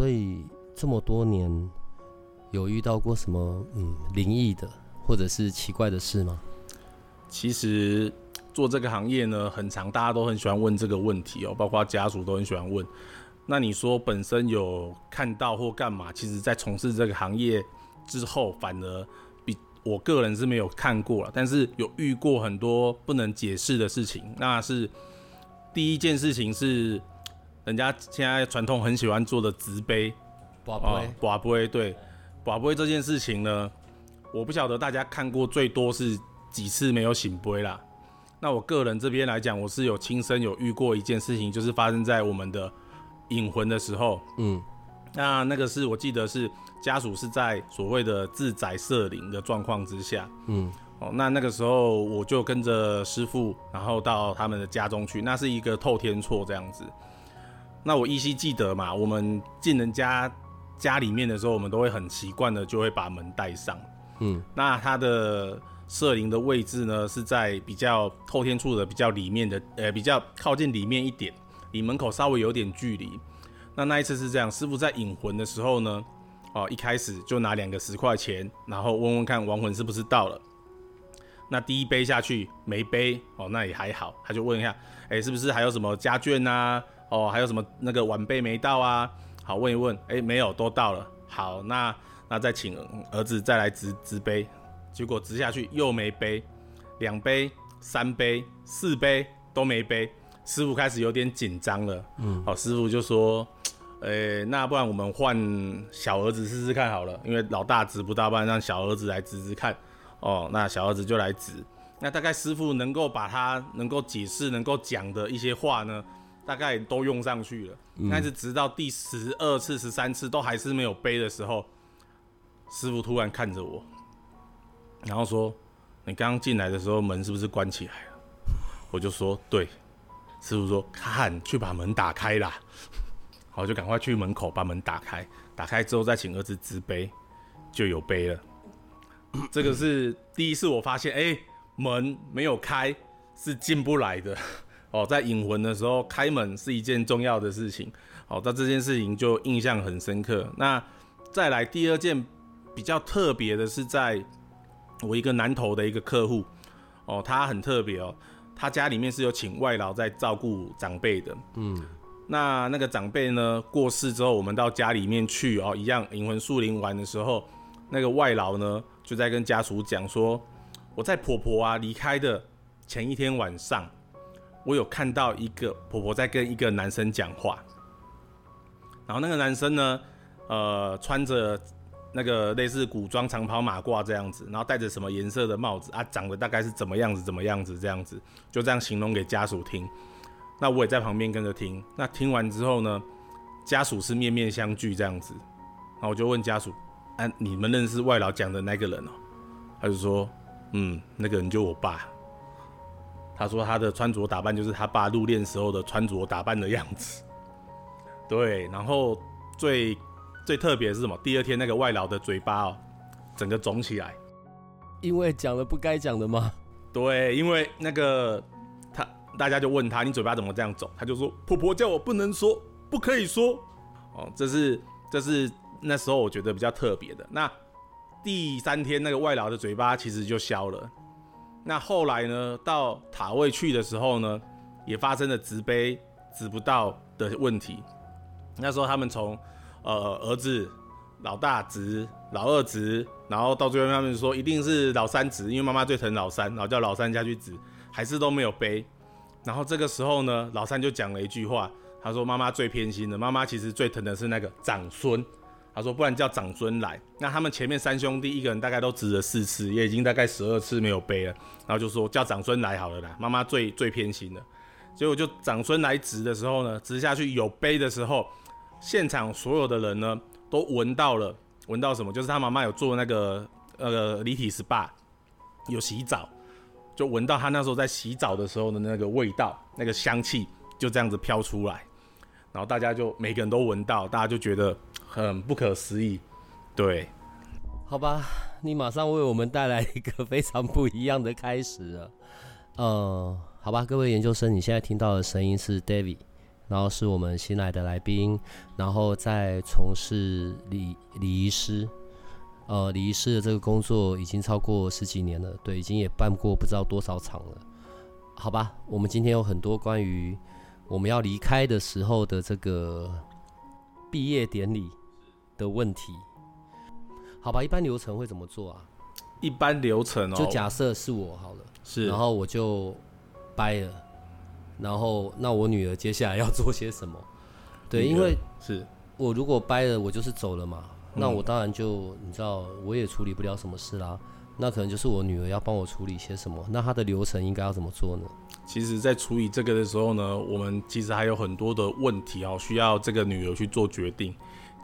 所以这么多年，有遇到过什么嗯灵异的或者是奇怪的事吗？其实做这个行业呢，很长，大家都很喜欢问这个问题哦，包括家属都很喜欢问。那你说本身有看到或干嘛？其实，在从事这个行业之后，反而比我个人是没有看过了，但是有遇过很多不能解释的事情。那是第一件事情是。人家现在传统很喜欢做的直杯，寡杯，寡杯，对，寡杯这件事情呢，我不晓得大家看过最多是几次没有醒杯啦。那我个人这边来讲，我是有亲身有遇过一件事情，就是发生在我们的引魂的时候，嗯，那那个是我记得是家属是在所谓的自宅设灵的状况之下，嗯，哦，那那个时候我就跟着师傅，然后到他们的家中去，那是一个透天错这样子。那我依稀记得嘛，我们进人家家里面的时候，我们都会很习惯的就会把门带上。嗯，那它的摄灵的位置呢，是在比较后天处的比较里面的，呃，比较靠近里面一点，离门口稍微有点距离。那那一次是这样，师傅在引魂的时候呢，哦，一开始就拿两个十块钱，然后问问看亡魂是不是到了。那第一杯下去没杯，哦，那也还好，他就问一下，哎，是不是还有什么家眷呐？哦，还有什么那个晚辈没到啊？好，问一问，哎，没有，都到了。好，那那再请儿子再来执执杯，结果执下去又没杯，两杯、三杯、四杯都没杯，师傅开始有点紧张了。嗯，好，师傅就说，呃，那不然我们换小儿子试试看好了，因为老大执不到，不然让小儿子来执执看。哦，那小儿子就来执，那大概师傅能够把他能够解释、能够讲的一些话呢？大概都用上去了，但是直到第十二次、十三次都还是没有背的时候，师傅突然看着我，然后说：“你刚刚进来的时候门是不是关起来了？”我就说：“对。”师傅说：“看，去把门打开啦。”好，就赶快去门口把门打开，打开之后再请儿子执杯，就有杯了。这个是第一次我发现，哎，门没有开是进不来的。哦，在引魂的时候开门是一件重要的事情。哦，那这件事情就印象很深刻。那再来第二件比较特别的是，在我一个南投的一个客户，哦，他很特别哦，他家里面是有请外劳在照顾长辈的。嗯，那那个长辈呢过世之后，我们到家里面去哦，一样引魂树林玩的时候，那个外劳呢就在跟家属讲说，我在婆婆啊离开的前一天晚上。我有看到一个婆婆在跟一个男生讲话，然后那个男生呢，呃，穿着那个类似古装长袍马褂这样子，然后戴着什么颜色的帽子啊，长得大概是怎么样子，怎么样子这样子，就这样形容给家属听。那我也在旁边跟着听。那听完之后呢，家属是面面相觑这样子，然后我就问家属：“啊，你们认识外老讲的那个人哦？”他就说：“嗯，那个人就我爸。”他说他的穿着打扮就是他爸入殓时候的穿着打扮的样子，对。然后最最特别是什么？第二天那个外劳的嘴巴哦，整个肿起来，因为讲了不该讲的吗？对，因为那个他大家就问他，你嘴巴怎么这样肿？他就说婆婆叫我不能说，不可以说。哦，这是这是那时候我觉得比较特别的。那第三天那个外劳的嘴巴其实就消了。那后来呢？到塔位去的时候呢，也发生了直杯直不到的问题。那时候他们从呃儿子老大直，老二直，然后到最后他们说一定是老三直，因为妈妈最疼老三，然后叫老三下去直，还是都没有背。然后这个时候呢，老三就讲了一句话，他说妈妈最偏心的，妈妈其实最疼的是那个长孙。他说：“不然叫长孙来。”那他们前面三兄弟一个人大概都值了四次，也已经大概十二次没有背了。然后就说叫长孙来好了啦，妈妈最最偏心的。结果就长孙来植的时候呢，植下去有背的时候，现场所有的人呢都闻到了，闻到什么？就是他妈妈有做那个呃离体 SPA，有洗澡，就闻到他那时候在洗澡的时候的那个味道，那个香气就这样子飘出来，然后大家就每个人都闻到，大家就觉得 很不可思议，对。好吧，你马上为我们带来一个非常不一样的开始了。呃，好吧，各位研究生，你现在听到的声音是 David，然后是我们新来的来宾，然后在从事礼礼仪师，呃，礼仪师的这个工作已经超过十几年了，对，已经也办过不知道多少场了。好吧，我们今天有很多关于我们要离开的时候的这个毕业典礼的问题。好吧，一般流程会怎么做啊？一般流程哦，就假设是我好了，是，然后我就掰了，然后那我女儿接下来要做些什么？对，因为是我如果掰了，我就是走了嘛，那我当然就你知道，我也处理不了什么事啦。那可能就是我女儿要帮我处理些什么，那她的流程应该要怎么做呢？其实，在处理这个的时候呢，我们其实还有很多的问题哦，需要这个女儿去做决定。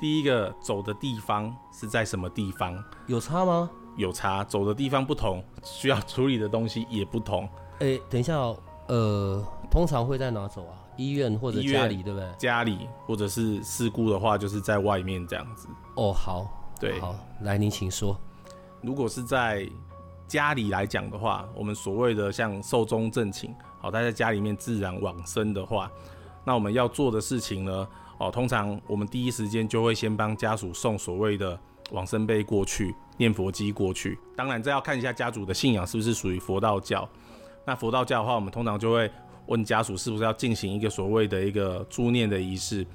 第一个走的地方是在什么地方？有差吗？有差，走的地方不同，需要处理的东西也不同。哎，等一下，呃，通常会在哪走啊？医院或者家里，对不对？家里，或者是事故的话，就是在外面这样子。哦，好，对，好，来，您请说。如果是在家里来讲的话，我们所谓的像寿终正寝，好，他在家里面自然往生的话，那我们要做的事情呢？哦，通常我们第一时间就会先帮家属送所谓的往生碑过去，念佛机过去。当然，这要看一下家属的信仰是不是属于佛道教。那佛道教的话，我们通常就会问家属是不是要进行一个所谓的一个助念的仪式。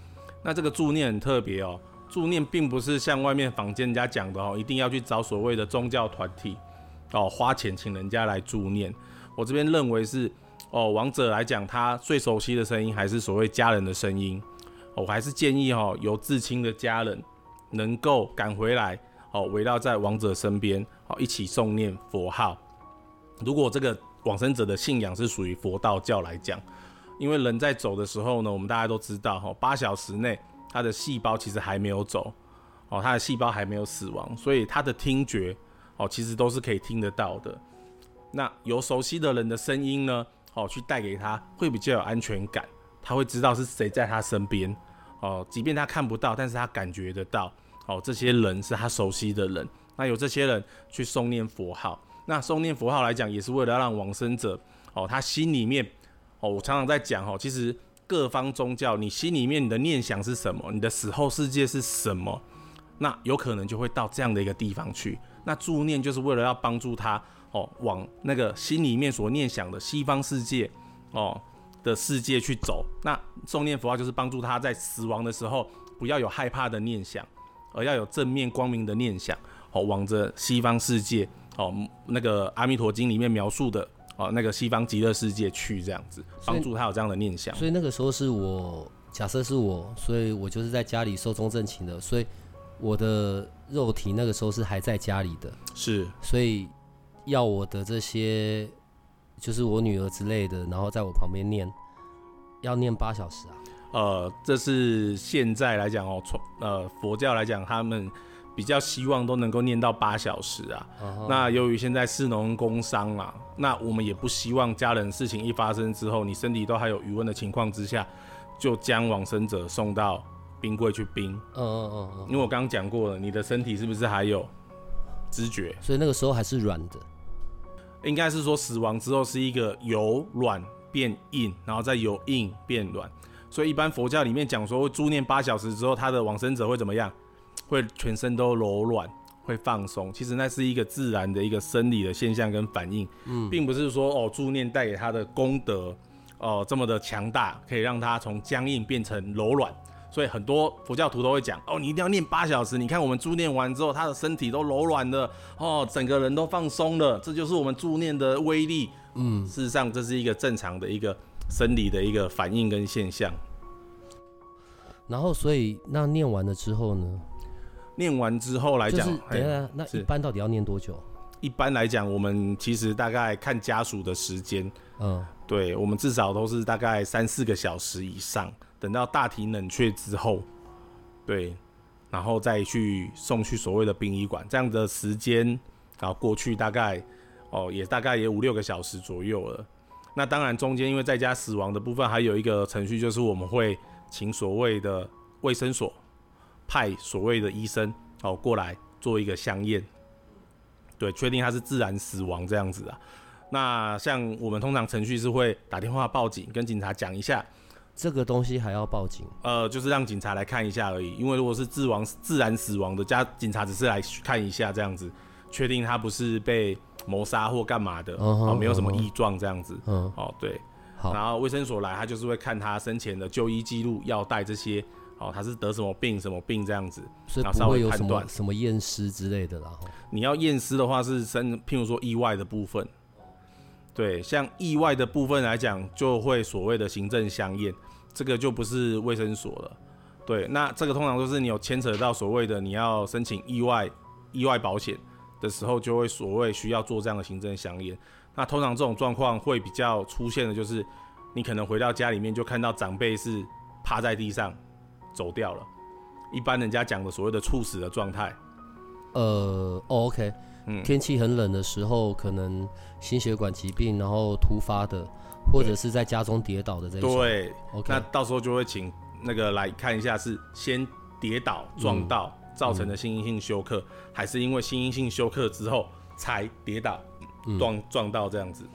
那这个助念很特别哦，助念并不是像外面坊间人家讲的哦，一定要去找所谓的宗教团体哦，花钱请人家来助念。我这边认为是哦，王者来讲，他最熟悉的声音还是所谓家人的声音。我还是建议哈，由至亲的家人能够赶回来，哦，围绕在王者身边，哦，一起诵念佛号。如果这个往生者的信仰是属于佛道教来讲，因为人在走的时候呢，我们大家都知道哈，八小时内他的细胞其实还没有走，哦，他的细胞还没有死亡，所以他的听觉哦，其实都是可以听得到的。那有熟悉的人的声音呢，哦，去带给他，会比较有安全感。他会知道是谁在他身边，哦，即便他看不到，但是他感觉得到，哦，这些人是他熟悉的人。那有这些人去诵念佛号，那诵念佛号来讲，也是为了让往生者，哦，他心里面，哦，我常常在讲，哦，其实各方宗教，你心里面你的念想是什么，你的死后世界是什么，那有可能就会到这样的一个地方去。那助念就是为了要帮助他，哦，往那个心里面所念想的西方世界，哦。的世界去走，那诵念佛号就是帮助他在死亡的时候不要有害怕的念想，而要有正面光明的念想，哦，往着西方世界，哦，那个阿弥陀经里面描述的，哦，那个西方极乐世界去这样子，帮助他有这样的念想。所以那个时候是我假设是我，所以我就是在家里寿终正寝的，所以我的肉体那个时候是还在家里的，是，所以要我的这些。就是我女儿之类的，然后在我旁边念，要念八小时啊。呃，这是现在来讲哦，从呃佛教来讲，他们比较希望都能够念到八小时啊。那由于现在士农工商啊，那我们也不希望家人事情一发生之后，你身体都还有余温的情况之下，就将往生者送到冰柜去冰。嗯嗯嗯嗯。因为我刚刚讲过了，你的身体是不是还有知觉？所以那个时候还是软的。应该是说死亡之后是一个由软变硬，然后再由硬变软，所以一般佛教里面讲说，助念八小时之后，他的往生者会怎么样？会全身都柔软，会放松。其实那是一个自然的一个生理的现象跟反应，嗯，并不是说哦助念带给他的功德哦这么的强大，可以让他从僵硬变成柔软。所以很多佛教徒都会讲哦，你一定要念八小时。你看我们助念完之后，他的身体都柔软了哦，整个人都放松了。这就是我们助念的威力。嗯，事实上这是一个正常的一个生理的一个反应跟现象。然后，所以那念完了之后呢？念完之后来讲，等一下，那一般到底要念多久？一般来讲，我们其实大概看家属的时间。嗯。对我们至少都是大概三四个小时以上，等到大体冷却之后，对，然后再去送去所谓的殡仪馆，这样的时间，然后过去大概哦也大概也五六个小时左右了。那当然中间因为在家死亡的部分，还有一个程序就是我们会请所谓的卫生所派所谓的医生哦过来做一个相验，对，确定他是自然死亡这样子啊。那像我们通常程序是会打电话报警，跟警察讲一下，这个东西还要报警？呃，就是让警察来看一下而已。因为如果是自亡自然死亡的，家警察只是来看一下这样子，确定他不是被谋杀或干嘛的，哦，没有什么异状这样子。嗯，哦，对。好。然后卫生所来，他就是会看他生前的就医记录、药袋这些，哦，他是得什么病、什么病这样子，所以不会有什么什么验尸之类的啦。你要验尸的话，是生，譬如说意外的部分。对，像意外的部分来讲，就会所谓的行政相验，这个就不是卫生所了。对，那这个通常都是你有牵扯到所谓的你要申请意外意外保险的时候，就会所谓需要做这样的行政相验。那通常这种状况会比较出现的就是，你可能回到家里面就看到长辈是趴在地上走掉了，一般人家讲的所谓的猝死的状态。呃，OK。天气很冷的时候，可能心血管疾病，然后突发的，或者是在家中跌倒的这种。对，OK，那到时候就会请那个来看一下，是先跌倒撞到造成的心因性休克，还是因为心因性休克之后才跌倒撞撞到这样子？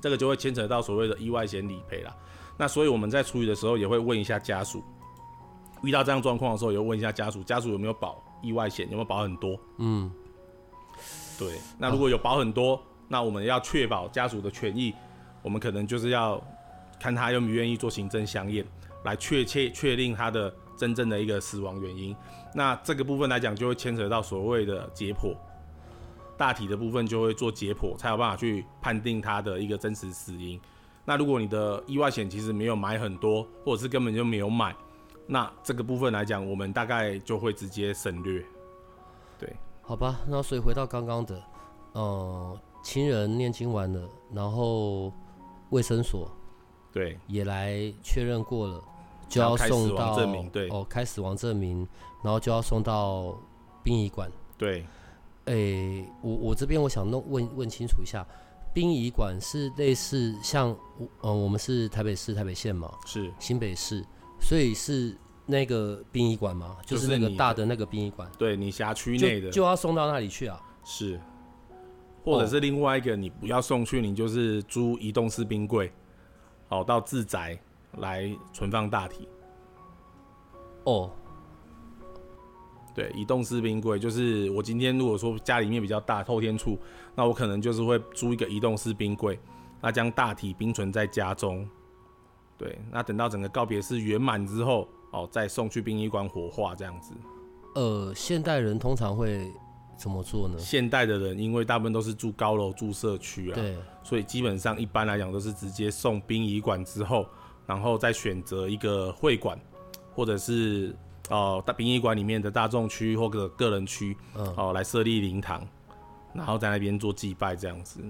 这个就会牵扯到所谓的意外险理赔啦。那所以我们在处理的时候也会问一下家属，遇到这样状况的时候，也会问一下家属，家属有没有保意外险，有没有保很多？嗯。对，那如果有保很多，那我们要确保家属的权益，我们可能就是要看他愿不愿意做行政相验，来确切确定他的真正的一个死亡原因。那这个部分来讲，就会牵扯到所谓的解剖，大体的部分就会做解剖，才有办法去判定他的一个真实死因。那如果你的意外险其实没有买很多，或者是根本就没有买，那这个部分来讲，我们大概就会直接省略。对。好吧，那所以回到刚刚的，呃，亲人念经完了，然后卫生所对也来确认过了，就要送到对哦开死亡证明，然后就要送到殡仪馆对。诶，我我这边我想弄问问清楚一下，殡仪馆是类似像我呃我们是台北市台北县嘛？是新北市，所以是。那个殡仪馆吗？就是那个大的那个殡仪馆。对你辖区内的就要送到那里去啊？是，或者是另外一个，你不要送去，你就是租移动式冰柜，好到自宅来存放大体。哦，对，移动式冰柜就是我今天如果说家里面比较大，后天处，那我可能就是会租一个移动式冰柜，那将大体冰存在家中。对，那等到整个告别式圆满之后。哦，再送去殡仪馆火化这样子。呃，现代人通常会怎么做呢？现代的人因为大部分都是住高楼、住社区啊，对，所以基本上一般来讲都是直接送殡仪馆之后，然后再选择一个会馆，或者是哦大殡仪馆里面的大众区或者个人区，哦来设立灵堂，然后在那边做祭拜这样子。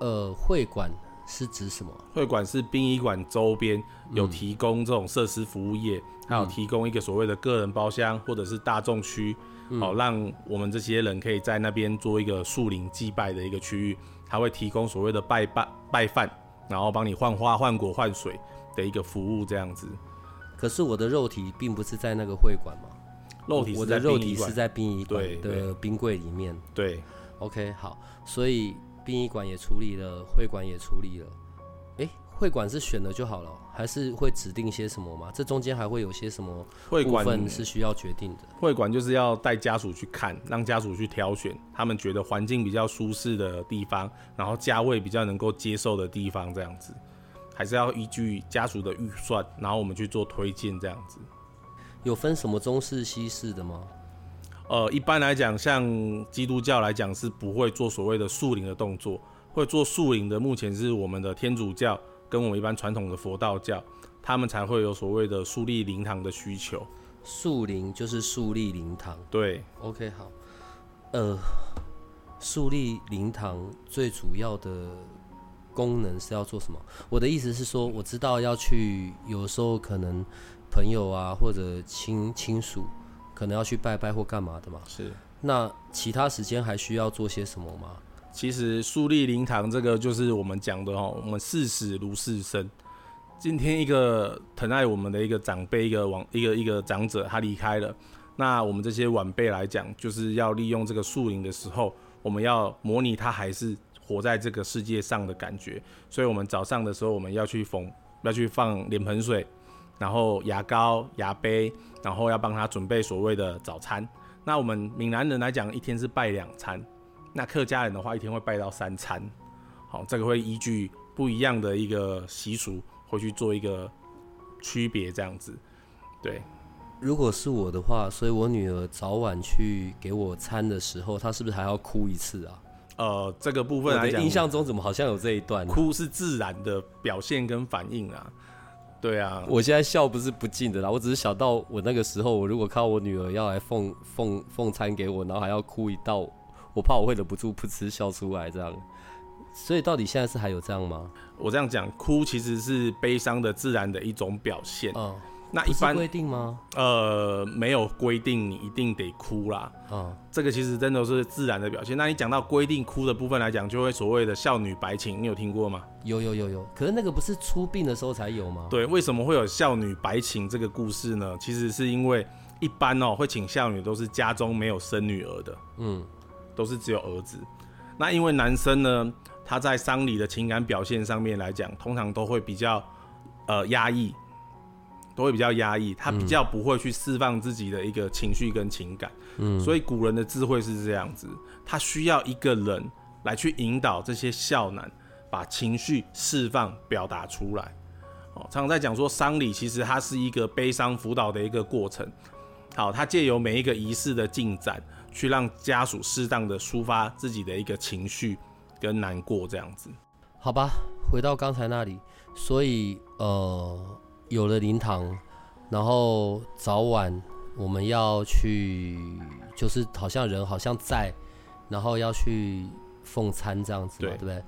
呃，会馆。是指什么？会馆是殡仪馆周边有提供这种设施服务业，还有提供一个所谓的个人包厢或者是大众区，好让我们这些人可以在那边做一个树林祭拜的一个区域。他会提供所谓的拜拜拜饭，然后帮你换花换果换水的一个服务这样子。可是我的肉体并不是在那个会馆嘛，肉体我的肉体是在殡仪馆的冰柜里面。对，OK，好，所以。殡仪馆也处理了，会馆也处理了。哎，会馆是选了就好了，还是会指定些什么吗？这中间还会有些什么会馆是需要决定的？会馆就是要带家属去看，让家属去挑选他们觉得环境比较舒适的地方，然后价位比较能够接受的地方，这样子，还是要依据家属的预算，然后我们去做推荐，这样子。有分什么中式、西式的吗？呃，一般来讲，像基督教来讲是不会做所谓的树灵的动作，会做树灵的，目前是我们的天主教跟我们一般传统的佛道教，他们才会有所谓的树立灵堂的需求。树灵就是树立灵堂。对，OK，好。呃，树立灵堂最主要的功能是要做什么？我的意思是说，我知道要去，有时候可能朋友啊或者亲亲属可能要去拜拜或干嘛的嘛。是。那其他时间还需要做些什么吗？其实树立灵堂这个就是我们讲的哦，我们视死如视生。今天一个疼爱我们的一个长辈，一个往一个一个长者，他离开了。那我们这些晚辈来讲，就是要利用这个树林的时候，我们要模拟他还是活在这个世界上的感觉。所以，我们早上的时候，我们要去缝，要去放脸盆水，然后牙膏、牙杯，然后要帮他准备所谓的早餐。那我们闽南人来讲，一天是拜两餐；那客家人的话，一天会拜到三餐。好，这个会依据不一样的一个习俗。会去做一个区别，这样子，对。如果是我的话，所以我女儿早晚去给我餐的时候，她是不是还要哭一次啊？呃，这个部分来讲，印象中怎么好像有这一段？哭是自然的表现跟反应啊。对啊，我现在笑不是不敬的啦，我只是想到我那个时候，我如果看我女儿要来奉奉奉餐给我，然后还要哭一道，我怕我会忍不住噗嗤笑出来这样。所以到底现在是还有这样吗？我这样讲，哭其实是悲伤的自然的一种表现。嗯，那一般规定吗？呃，没有规定你一定得哭啦。嗯，这个其实真的是自然的表现。那你讲到规定哭的部分来讲，就会所谓的孝女白情，你有听过吗？有有有有。可是那个不是出殡的时候才有吗？对，为什么会有孝女白情这个故事呢？其实是因为一般哦会请孝女都是家中没有生女儿的，嗯，都是只有儿子。那因为男生呢？他在丧礼的情感表现上面来讲，通常都会比较呃压抑，都会比较压抑，他比较不会去释放自己的一个情绪跟情感。嗯，所以古人的智慧是这样子，他需要一个人来去引导这些孝男把情绪释放表达出来。哦，常常在讲说丧礼其实它是一个悲伤辅导的一个过程。好，他借由每一个仪式的进展，去让家属适当的抒发自己的一个情绪。跟难过这样子，好吧，回到刚才那里，所以呃，有了灵堂，然后早晚我们要去，就是好像人好像在，然后要去奉餐这样子嘛，对不对？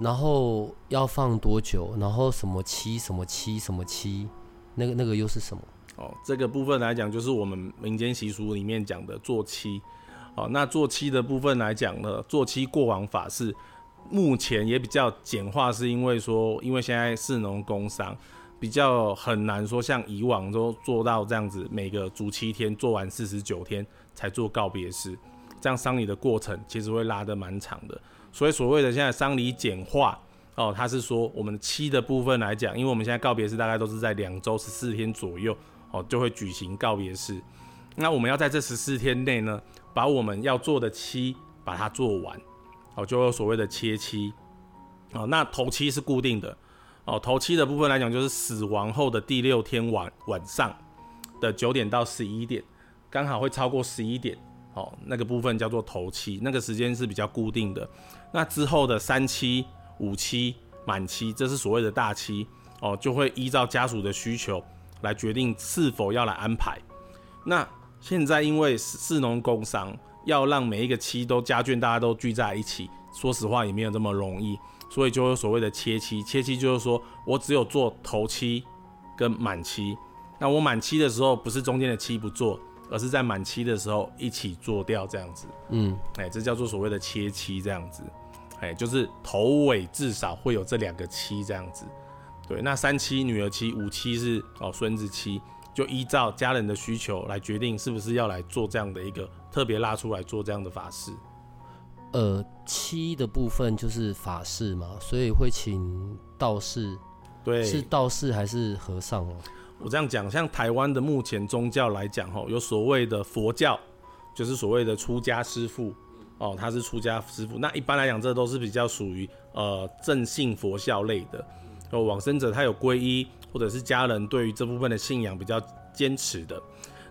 然后要放多久？然后什么七什么七什么七，那个那个又是什么？哦，这个部分来讲，就是我们民间习俗里面讲的做七。哦，那做七的部分来讲呢，做七过往法是，目前也比较简化，是因为说，因为现在市农工商比较很难说像以往都做到这样子，每个足七天做完四十九天才做告别式，这样丧礼的过程其实会拉得蛮长的。所以所谓的现在丧礼简化，哦，它是说我们七的部分来讲，因为我们现在告别式大概都是在两周十四天左右，哦，就会举行告别式。那我们要在这十四天内呢？把我们要做的期把它做完，哦，就有所谓的切期，哦，那头七是固定的，哦，头七的部分来讲就是死亡后的第六天晚晚上的九点到十一点，刚好会超过十一点，哦，那个部分叫做头七，那个时间是比较固定的。那之后的三期、五期、满期，这是所谓的大期，哦，就会依照家属的需求来决定是否要来安排。那现在因为市农工商要让每一个期都家眷大家都聚在一起，说实话也没有这么容易，所以就有所谓的切期。切期就是说我只有做头期跟满期，那我满期的时候不是中间的期不做，而是在满期的时候一起做掉这样子。嗯，哎，这叫做所谓的切期这样子，哎，就是头尾至少会有这两个期这样子。对，那三期女儿期，五期是哦孙子期。就依照家人的需求来决定是不是要来做这样的一个特别拉出来做这样的法事。呃，七的部分就是法事嘛，所以会请道士。对，是道士还是和尚哦？我这样讲，像台湾的目前宗教来讲，吼，有所谓的佛教，就是所谓的出家师傅，哦，他是出家师傅。那一般来讲，这都是比较属于呃正信佛教类的。哦，往生者他有皈依。或者是家人对于这部分的信仰比较坚持的，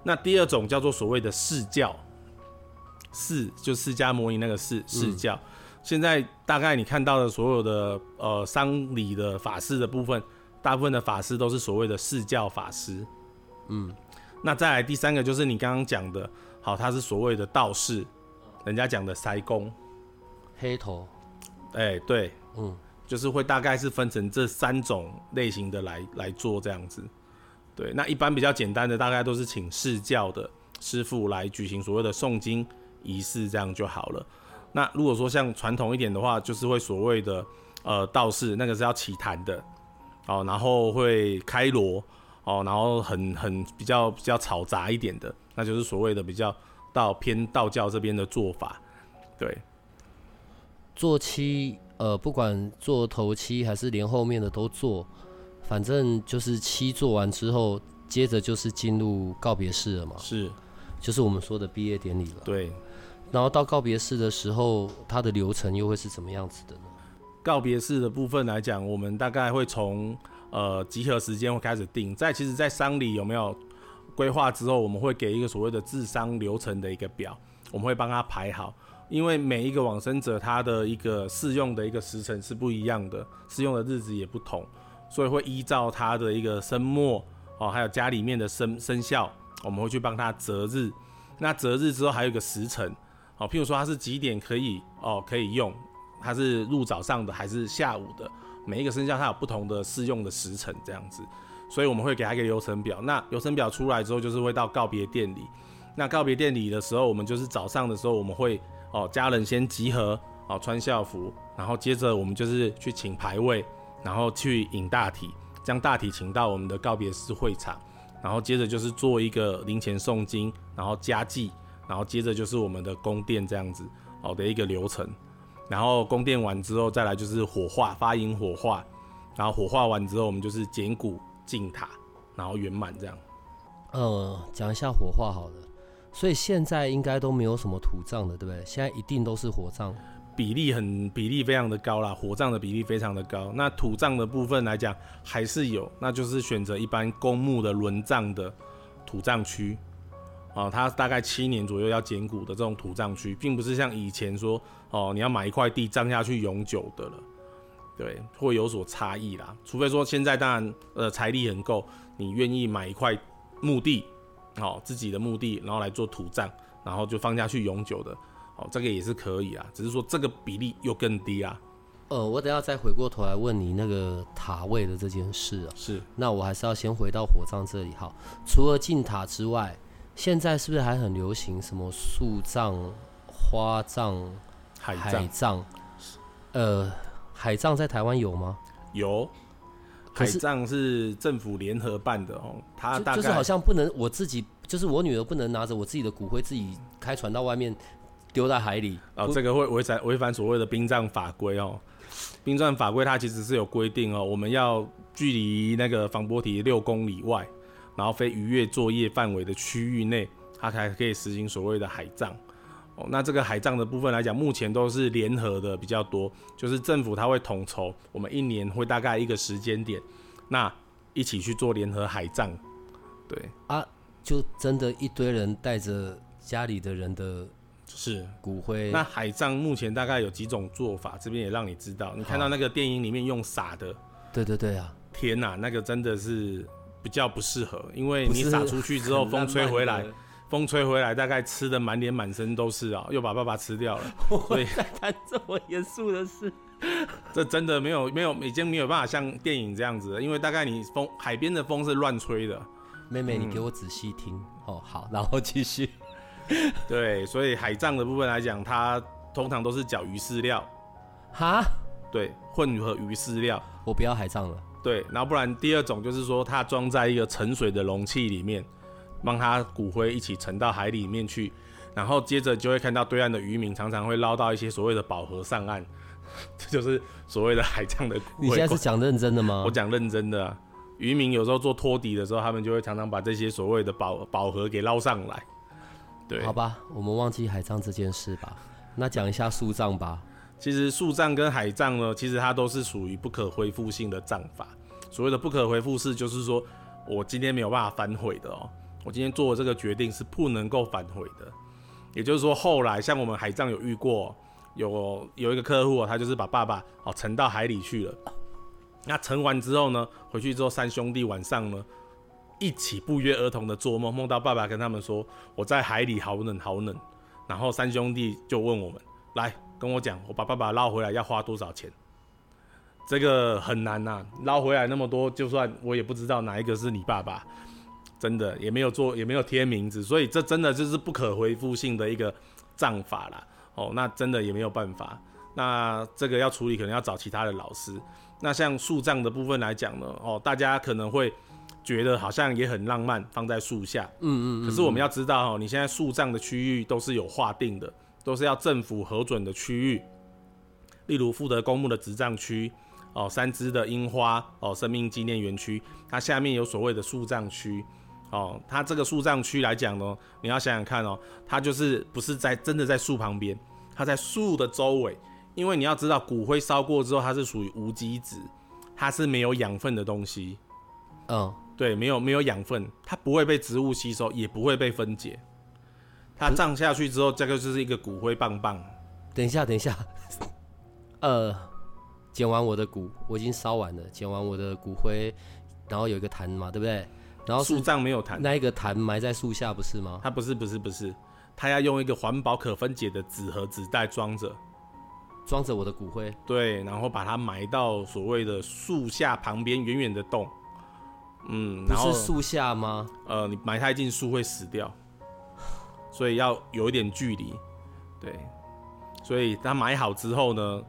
那第二种叫做所谓的释教，释就释迦摩尼那个释释教。现在大概你看到的所有的呃丧礼的法师的部分，大部分的法师都是所谓的释教法师。嗯，那再来第三个就是你刚刚讲的，好，他是所谓的道士，人家讲的塞公，黑头，哎，对，嗯。就是会大概是分成这三种类型的来来做这样子。对，那一般比较简单的，大概都是请释教的师傅来举行所谓的诵经仪式，这样就好了。那如果说像传统一点的话，就是会所谓的呃道士，那个是要起坛的哦，然后会开锣哦，然后很很比较比较嘈杂一点的，那就是所谓的比较到偏道教这边的做法。对，做七呃，不管做头七还是连后面的都做，反正就是七做完之后，接着就是进入告别式了嘛，是，就是我们说的毕业典礼了。对。然后到告别式的时候，它的流程又会是怎么样子的呢？告别式的部分来讲，我们大概会从呃集合时间会开始定，在其实，在丧礼有没有规划之后，我们会给一个所谓的治丧流程的一个表，我们会帮他排好，因为每一个往生者他的一个适用的一个时辰是不一样的，适用的日子也不同，所以会依照他的一个生末哦，还有家里面的生生肖，我们会去帮他择日。那择日之后还有一个时辰。好，譬如说它是几点可以哦可以用，它是入早上的还是下午的？每一个生肖它有不同的适用的时辰这样子，所以我们会给它一个流程表。那流程表出来之后，就是会到告别典礼。那告别典礼的时候，我们就是早上的时候，我们会哦家人先集合哦穿校服，然后接着我们就是去请牌位，然后去引大体，将大体请到我们的告别式会场，然后接着就是做一个灵前诵经，然后加祭。然后接着就是我们的宫殿这样子好的一个流程，然后宫殿完之后再来就是火化发引火化，然后火化完之后我们就是捡骨进塔，然后圆满这样。呃，讲一下火化好了，所以现在应该都没有什么土葬的，对不对？现在一定都是火葬，比例很比例非常的高啦，火葬的比例非常的高。那土葬的部分来讲还是有，那就是选择一般公墓的轮葬的土葬区。啊，它大概七年左右要减骨的这种土葬区，并不是像以前说哦，你要买一块地葬下去永久的了，对，会有所差异啦。除非说现在当然呃财力很够，你愿意买一块墓地，好自己的墓地，然后来做土葬，然后就放下去永久的，哦，这个也是可以啊，只是说这个比例又更低啊。呃，我等下再回过头来问你那个塔位的这件事啊。是，那我还是要先回到火葬这里哈。除了进塔之外。现在是不是还很流行什么树葬、花葬、海葬？呃，海葬在台湾有吗？有，海葬是政府联合办的哦。它大概就是好像不能我自己，就是我女儿不能拿着我自己的骨灰自己开船到外面丢在海里。哦，这个会违反违反所谓的殡葬法规哦。殡葬法规它其实是有规定哦，我们要距离那个防波堤六公里外。然后非逾越作业范围的区域内，它才可以实行所谓的海葬。哦，那这个海葬的部分来讲，目前都是联合的比较多，就是政府它会统筹，我们一年会大概一个时间点，那一起去做联合海葬。对啊，就真的一堆人带着家里的人的是骨灰。那海葬目前大概有几种做法，这边也让你知道。你看到那个电影里面用撒的，对对对啊，天哪，那个真的是。比较不适合，因为你撒出去之后，风吹回来，风吹回来，大概吃的满脸满身都是啊，又把爸爸吃掉了。所以在谈这么严肃的事，这真的没有没有已经没有办法像电影这样子了，因为大概你风海边的风是乱吹的。妹妹，你给我仔细听哦，好，然后继续。对，所以海葬的部分来讲，它通常都是搅鱼饲料。哈？对，混合鱼饲料。我不要海葬了。对，然后不然第二种就是说，它装在一个沉水的容器里面，帮它骨灰一起沉到海里面去，然后接着就会看到对岸的渔民常常会捞到一些所谓的宝盒上岸，这就是所谓的海葬的。你现在是讲认真的吗？我讲认真的，渔民有时候做托底的时候，他们就会常常把这些所谓的宝宝盒给捞上来。对，好吧，我们忘记海葬这件事吧，那讲一下树葬吧。其实树葬跟海葬呢，其实它都是属于不可恢复性的葬法。所谓的不可恢复式，就是说我今天没有办法反悔的哦。我今天做的这个决定是不能够反悔的。也就是说，后来像我们海葬有遇过，有有一个客户，他就是把爸爸哦沉到海里去了。那沉完之后呢，回去之后三兄弟晚上呢一起不约而同的做梦，梦到爸爸跟他们说我在海里好冷好冷。然后三兄弟就问我们来。跟我讲，我把爸爸捞回来要花多少钱？这个很难呐，捞回来那么多，就算我也不知道哪一个是你爸爸，真的也没有做，也没有贴名字，所以这真的就是不可回复性的一个账法啦。哦，那真的也没有办法。那这个要处理，可能要找其他的老师。那像树葬的部分来讲呢，哦，大家可能会觉得好像也很浪漫，放在树下。嗯嗯。可是我们要知道哦，你现在树葬的区域都是有划定的，都是要政府核准的区域。例如富德公墓的植葬区，哦，三芝的樱花，哦，生命纪念园区，它下面有所谓的树葬区，哦，它这个树葬区来讲呢，你要想想看哦，它就是不是在真的在树旁边，它在树的周围，因为你要知道骨灰烧过之后，它是属于无机质，它是没有养分的东西，嗯，对，没有没有养分，它不会被植物吸收，也不会被分解，它葬下去之后，这个就是一个骨灰棒棒。等一下，等一下。呃，捡完我的骨，我已经烧完了。捡完我的骨灰，然后有一个坛嘛，对不对？然后树葬没有坛，那一个坛埋在树下不是吗？它不是，不是，不是，它要用一个环保可分解的纸盒纸袋装着，装着我的骨灰。对，然后把它埋到所谓的树下旁边远远的洞。嗯，不是树下吗？呃，你埋太近树会死掉，所以要有一点距离。对，所以它埋好之后呢？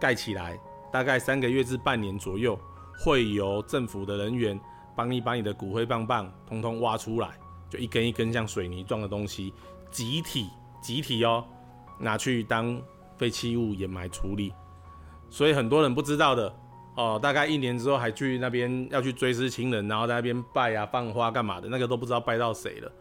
盖起来，大概三个月至半年左右，会由政府的人员帮你把你的骨灰棒棒通通挖出来，就一根一根像水泥状的东西，集体集体哦，拿去当废弃物掩埋处理。所以很多人不知道的哦，大概一年之后还去那边要去追思亲人，然后在那边拜啊放花干嘛的，那个都不知道拜到谁了。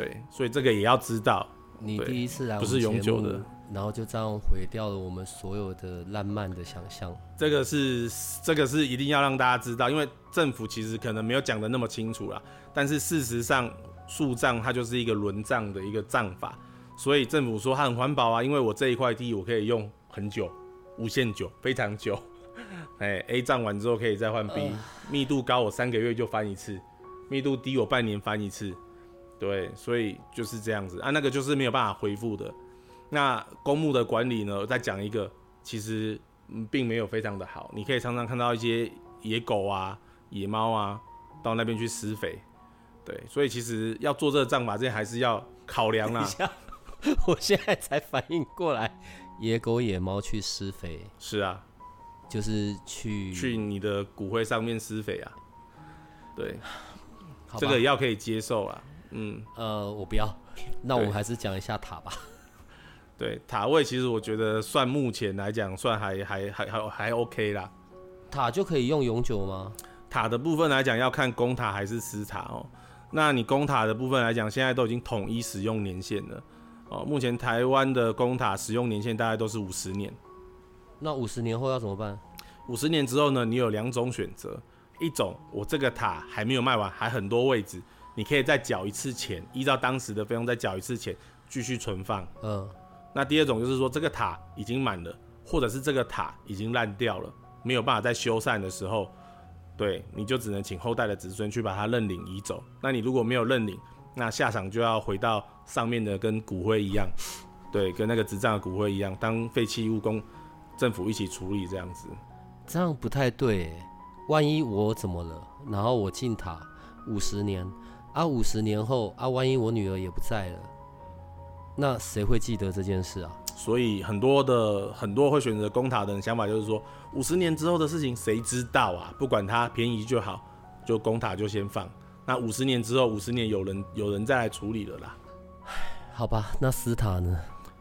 对，所以这个也要知道。你第一次来，不是永久的。然后就这样毁掉了我们所有的浪漫的想象。这个是这个是一定要让大家知道，因为政府其实可能没有讲的那么清楚啦。但是事实上，树葬它就是一个轮葬的一个葬法，所以政府说它很环保啊，因为我这一块地我可以用很久，无限久，非常久。哎，A 葬完之后可以再换 B，密度高我三个月就翻一次，密度低我半年翻一次。对，所以就是这样子啊，那个就是没有办法恢复的。那公墓的管理呢？再讲一个，其实并没有非常的好。你可以常常看到一些野狗啊、野猫啊，到那边去施肥。对，所以其实要做这个葬法，这还是要考量啦。我现在才反应过来，野狗、野猫去施肥。是啊，就是去去你的骨灰上面施肥啊。对，这个要可以接受啊。嗯，呃，我不要。那我们还是讲一下塔吧。对塔位，其实我觉得算目前来讲算还还还还还 OK 啦。塔就可以用永久吗？塔的部分来讲要看公塔还是私塔哦。那你公塔的部分来讲，现在都已经统一使用年限了哦。目前台湾的公塔使用年限大概都是五十年。那五十年后要怎么办？五十年之后呢？你有两种选择，一种我这个塔还没有卖完，还很多位置，你可以再缴一次钱，依照当时的费用再缴一次钱，继续存放。嗯。那第二种就是说，这个塔已经满了，或者是这个塔已经烂掉了，没有办法再修缮的时候，对，你就只能请后代的子孙去把它认领移走。那你如果没有认领，那下场就要回到上面的，跟骨灰一样，对，跟那个执葬的骨灰一样，当废弃物供政府一起处理这样子。这样不太对，万一我怎么了，然后我进塔五十年，啊，五十年后啊，万一我女儿也不在了。那谁会记得这件事啊？所以很多的很多会选择公塔的人想法就是说，五十年之后的事情谁知道啊？不管它便宜就好，就公塔就先放。那五十年之后，五十年有人有人再来处理了啦。好吧，那私塔呢？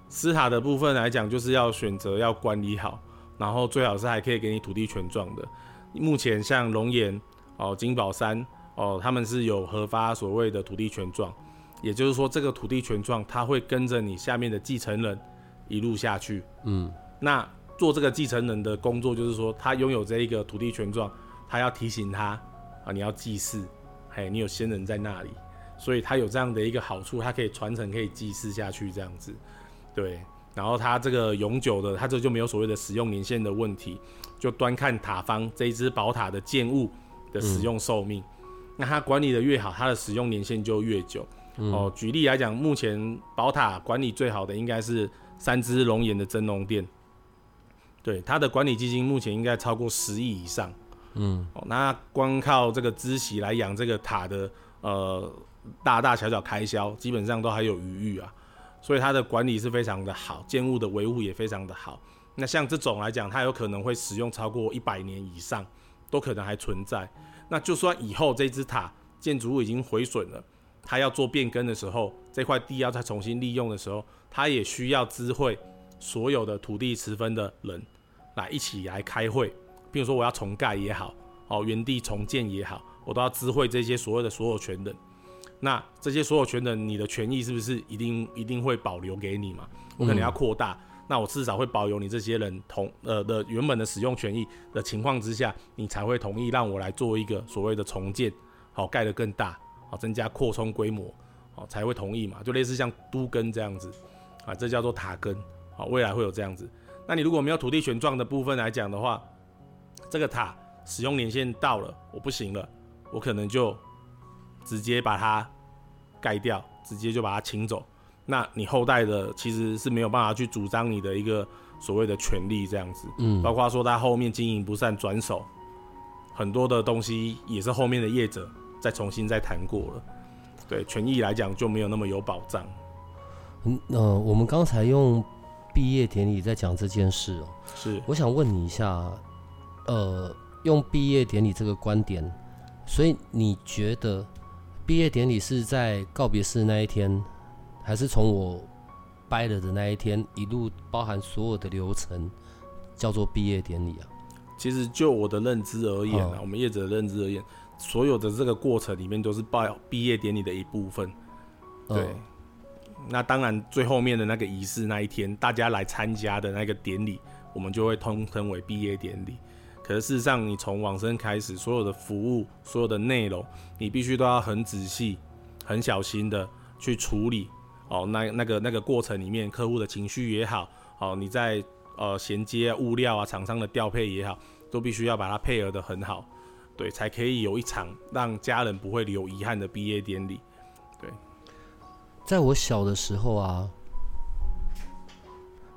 私塔的部分来讲，就是要选择要管理好，然后最好是还可以给你土地权状的。目前像龙岩哦、金宝山哦，他们是有核发所谓的土地权状。也就是说，这个土地权状，它会跟着你下面的继承人一路下去。嗯，那做这个继承人的工作，就是说，他拥有这一个土地权状，他要提醒他啊，你要祭祀，嘿，你有先人在那里，所以他有这样的一个好处，他可以传承，可以祭祀下去这样子。对，然后他这个永久的，他这就没有所谓的使用年限的问题，就端看塔方这一只宝塔的建物的使用寿命，那它管理的越好，它的使用年限就越久。哦，举例来讲，目前宝塔管理最好的应该是三只龙岩的真龙殿。对，它的管理基金目前应该超过十亿以上。嗯，哦，那光靠这个孳息来养这个塔的呃大大小小开销，基本上都还有余裕啊。所以它的管理是非常的好，建物的维护也非常的好。那像这种来讲，它有可能会使用超过一百年以上，都可能还存在。那就算以后这只塔建筑物已经毁损了，它要做变更的时候，这块地要再重新利用的时候，它也需要知会所有的土地持分的人来一起来开会。比如说我要重盖也好，哦，原地重建也好，我都要知会这些所有的所有权人。那这些所有权人，你的权益是不是一定一定会保留给你嘛？我可能要扩大，那我至少会保留你这些人同呃的原本的使用权益的情况之下，你才会同意让我来做一个所谓的重建，好盖得更大，好增加扩充规模，好才会同意嘛？就类似像都根这样子啊，这叫做塔根，好未来会有这样子。那你如果没有土地权状的部分来讲的话，这个塔使用年限到了，我不行了，我可能就直接把它盖掉，直接就把它请走。那你后代的其实是没有办法去主张你的一个所谓的权利，这样子，嗯，包括说他后面经营不善转手，很多的东西也是后面的业者再重新再谈过了。对权益来讲就没有那么有保障。嗯，呃，我们刚才用毕业典礼在讲这件事哦，是我想问你一下，呃，用毕业典礼这个观点，所以你觉得毕业典礼是在告别式那一天，还是从我掰了的那一天一路包含所有的流程叫做毕业典礼啊？其实就我的认知而言啊，嗯我们业者的认知而言，所有的这个过程里面都是报毕业典礼的一部分。对，嗯那当然最后面的那个仪式那一天，大家来参加的那个典礼，我们就会通称为毕业典礼。可是事实上，你从往生开始，所有的服务、所有的内容，你必须都要很仔细、很小心的去处理。哦，那那个那个过程里面，客户的情绪也好，哦，你在呃衔接物料啊、厂商的调配也好，都必须要把它配合的很好，对，才可以有一场让家人不会留遗憾的毕业典礼。对在我小的时候啊，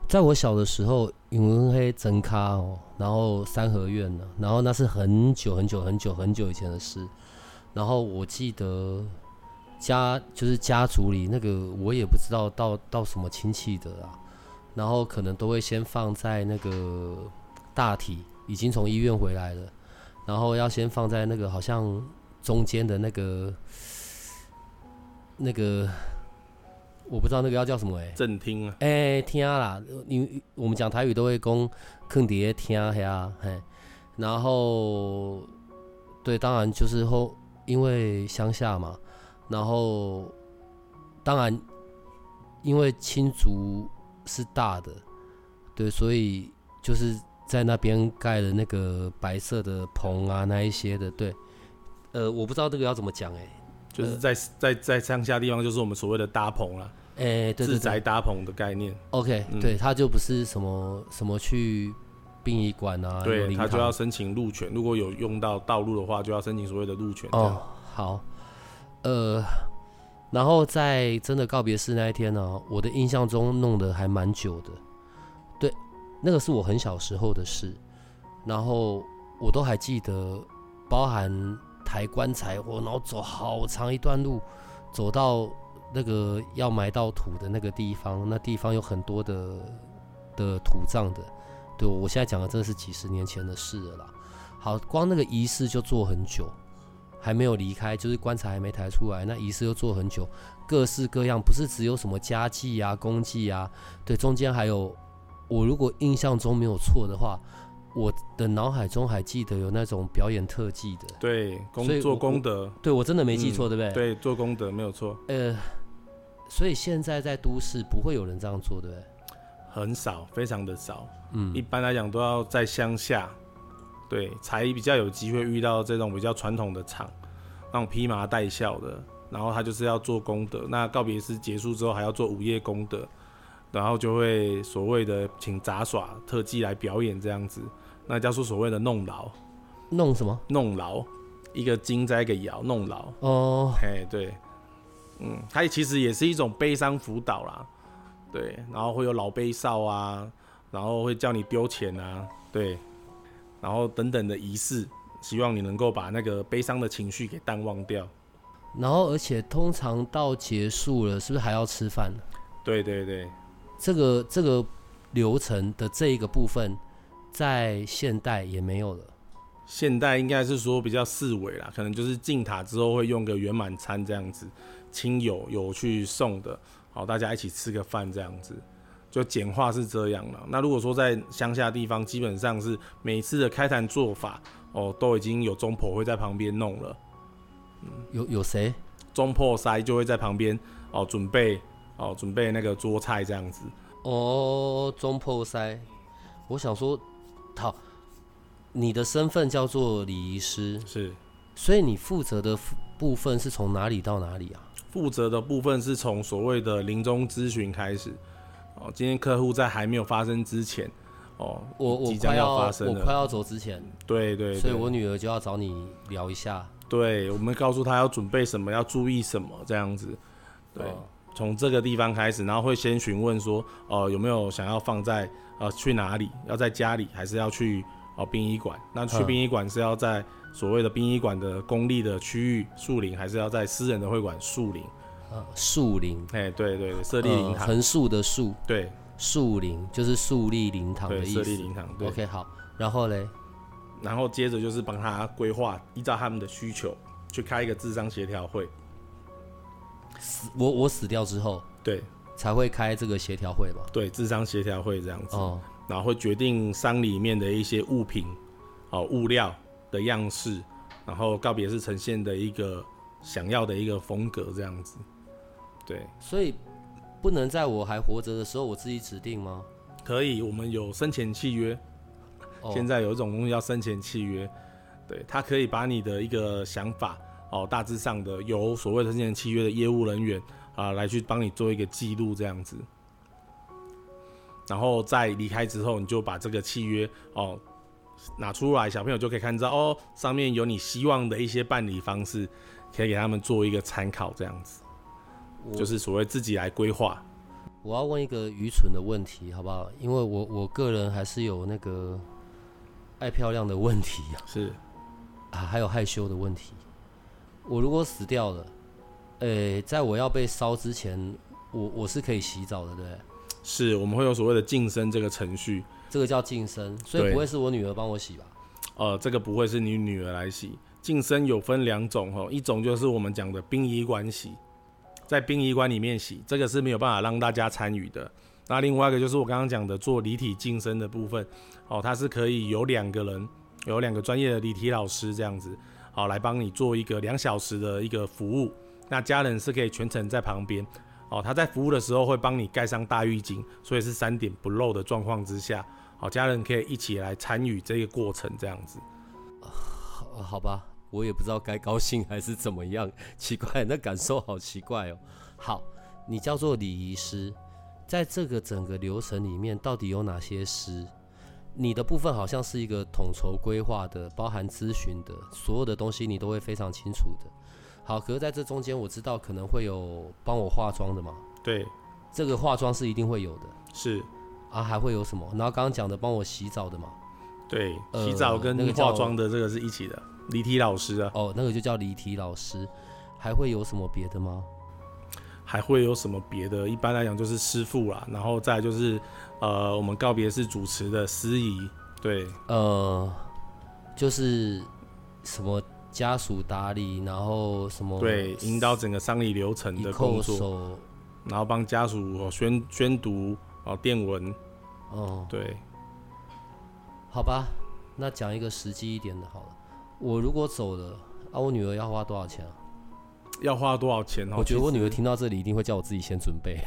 在我小的时候，永文黑真咖哦，然后三合院呢，然后那是很久很久很久很久以前的事。然后我记得家就是家族里那个，我也不知道到到什么亲戚的啊，然后可能都会先放在那个大体，已经从医院回来了，然后要先放在那个好像中间的那个那个。我不知道那个要叫什么哎、正厅啊，哎、听啦，因为我们讲台语都会讲坑爹听呀，嘿，然后对，当然就是后因为乡下嘛，然后当然因为青竹是大的，对，所以就是在那边盖了那个白色的棚啊，那一些的，对，呃，我不知道这个要怎么讲哎、就是在在在乡下地方，就是我们所谓的搭棚啦，哎、自宅搭棚的概念。OK，、嗯。对，他就不是什么什么去殡仪馆啊，对他就要申请路权，如果有用到道路的话，就要申请所谓的路权。哦，好，呃，然后在真的告别式那一天呢、我的印象中弄得还蛮久的，对，那个是我很小时候的事，然后我都还记得，包含抬棺材，我然后走好长一段路，走到那个要埋到土的那个地方，那地方有很多的的土葬的，对我现在讲的真的是几十年前的事了啦。好，光那个仪式就做很久，还没有离开，就是棺材还没抬出来，那仪式又做很久，各式各样，不是只有什么家祭啊、公祭啊，对，中间还有，我如果印象中没有错的话，我的脑海中还记得有那种表演特技的，对，工做所以我功德，对我真的没记嗯错，对不对？，对，做功德没有错，呃，所以现在在都市不会有人这样做，对不对？很少，非常的少。嗯一般来讲都要在乡下，对，才比较有机会遇到这种比较传统的场，那种披麻戴孝的，然后他就是要做功德。那告别式结束之后还要做午夜功德，然后就会所谓的请杂耍特技来表演这样子，那叫做所谓的弄牢，弄什么？弄牢，一个金在一个爻，弄牢。哦，哎，对，嗯，它其实也是一种悲伤辅导啦，对，然后会有老悲少啊，然后会叫你丢钱啊，对，然后等等的仪式，希望你能够把那个悲伤的情绪给淡忘掉。然后，而且通常到结束了，是不是还要吃饭？对对对，这个这个流程的这一个部分，在现代也没有了。现代应该是说比较四维啦，可能就是进塔之后会用个圆满餐这样子，亲友有去送的，好，大家一起吃个饭这样子，就简化是这样了。那如果说在乡下地方，基本上是每次的开坛做法，哦，都已经有中婆会在旁边弄了。有有谁？中破塞就会在旁边哦，准备哦，准备那个桌菜这样子。哦，中破塞，我想说，好，你的身份叫做礼仪师，是，所以你负责的部分是从哪里到哪里啊？负责的部分是从所谓的临终咨询开始。哦，今天客户在还没有发生之前，哦，我我即将要发生我快要走之前，对对，所以我女儿就要找你聊一下。对，我们告诉她要准备什么，要注意什么，这样子。对，从这个地方开始，然后会先询问说，哦，有没有想要放在呃去哪里？要在家里，还是要去哦殡仪馆？那去殡仪馆是要在所谓的殡仪馆的公立的区域树林，还是要在私人的会馆树林？呃，树林。哎，对对对，设立灵堂，横竖的竖。对，树林就是树立灵堂的意思。设立灵堂。对。OK，好，然后嘞？然后接着就是帮他规划，依照他们的需求去开一个智商协调会。死我我死掉之后，对，才会开这个协调会嘛？对，智商协调会这样子。哦。然后会决定丧里面的一些物品，哦，物料的样式，然后告别式呈现的一个想要的一个风格这样子。对。所以不能在我还活着的时候我自己指定吗？可以，我们有生前契约。现在有一种东西叫生前契约，对，他可以把你的一个想法哦，大致上的由所谓的生前契约的业务人员啊来去帮你做一个记录这样子，然后在离开之后，你就把这个契约哦拿出来，小朋友就可以看到哦，上面有你希望的一些办理方式，可以给他们做一个参考这样子，就是所谓自己来规划。我要问一个愚蠢的问题，好不好？因为我我个人还是有那个。爱漂亮的问题 是啊，还有害羞的问题。我如果死掉了，诶，在我要被烧之前，我我是可以洗澡的，对？是，我们会有所谓的净身这个程序，这个叫净身，所以不会是我女儿帮我洗吧？呃，这个不会是你女儿来洗。净身有分两种哦，一种就是我们讲的殡仪馆洗，在殡仪馆里面洗，这个是没有办法让大家参与的。那另外一个就是我刚刚讲的做离体净身的部分，哦，它是可以有两个人，有两个专业的离体老师这样子，好来帮你做一个两小时的一个服务。那家人是可以全程在旁边，哦，他在服务的时候会帮你盖上大浴巾，所以是三点不漏的状况之下，好，家人可以一起来参与这个过程这样子。好，好吧，我也不知道该高兴还是怎么样，奇怪，那感受好奇怪哦。好，你叫做礼仪师。在这个整个流程里面，到底有哪些师？你的部分好像是一个统筹规划的，包含咨询的，所有的东西你都会非常清楚的。好，可是在这中间，我知道可能会有帮我化妆的嘛？对，这个化妆是一定会有的。是啊，还会有什么？然后刚刚讲的帮我洗澡的嘛？对，洗澡跟那个化妆的这个是一起的，离体老师啊。哦，那个就叫离体老师。还会有什么别的吗？还会有什么别的？一般来讲就是师傅啦，然后再就是，呃，我们告别是主持的司仪，对，呃，就是什么家属打理，然后什么对，引导整个丧礼流程的工作，然后帮家属宣宣读哦电文，哦，对，好吧，那讲一个实际一点的，好了，我如果走了，啊，我女儿要花多少钱啊？要花多少钱哦？我觉得我女儿听到这里一定会叫我自己先准备。